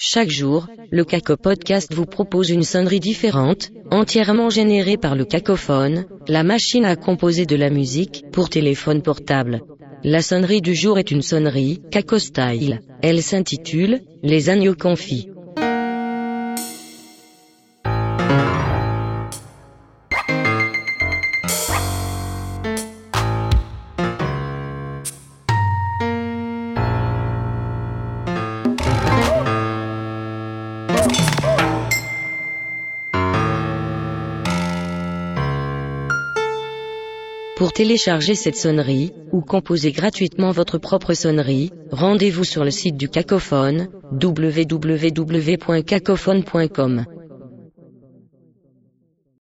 Chaque jour, le Caco Podcast vous propose une sonnerie différente, entièrement générée par le cacophone, la machine à composer de la musique pour téléphone portable. La sonnerie du jour est une sonnerie Caco Style. Elle s'intitule Les agneaux confits. Pour télécharger cette sonnerie, ou composer gratuitement votre propre sonnerie, rendez-vous sur le site du Cacophone, www.cacophone.com.